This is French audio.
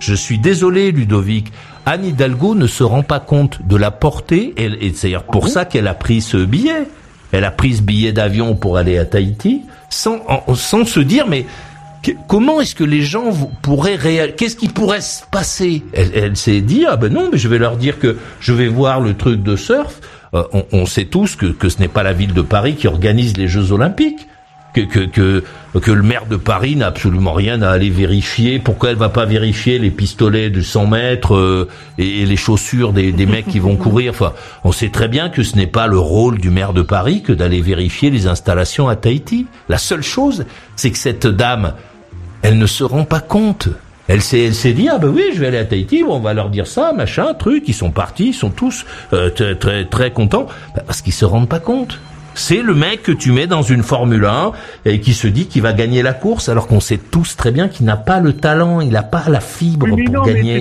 Je suis désolé, Ludovic. Anne Hidalgo ne se rend pas compte de la portée, et, c'est d'ailleurs pour ça qu'elle a pris ce billet. Elle a pris ce billet d'avion pour aller à Tahiti, sans, se dire, mais comment est-ce que les gens pourraient réagir Qu'est-ce qui pourrait se passer? Elle, s'est dit, ah ben non, mais je vais leur dire que je vais voir le truc de surf. Euh, on, sait tous que ce n'est pas la ville de Paris qui organise les Jeux Olympiques que, que, que, le maire de Paris n'a absolument rien à aller vérifier. Pourquoi elle va pas vérifier les pistolets de 100 mètres euh, et, les chaussures des, mecs qui vont courir? Enfin, on sait très bien que ce n'est pas le rôle du maire de Paris que d'aller vérifier les installations à Tahiti. La seule chose, c'est que cette dame, elle ne se rend pas compte. Elle s'est, elle s'est dit ah ben oui, je vais aller à Tahiti, on va leur dire ça, machin, truc. Ils sont partis, ils sont tous euh, très, très très contents parce qu'ils se rendent pas compte. C'est le mec que tu mets dans une Formule 1 et qui se dit qu'il va gagner la course alors qu'on sait tous très bien qu'il n'a pas le talent, il n'a pas la fibre pour gagner.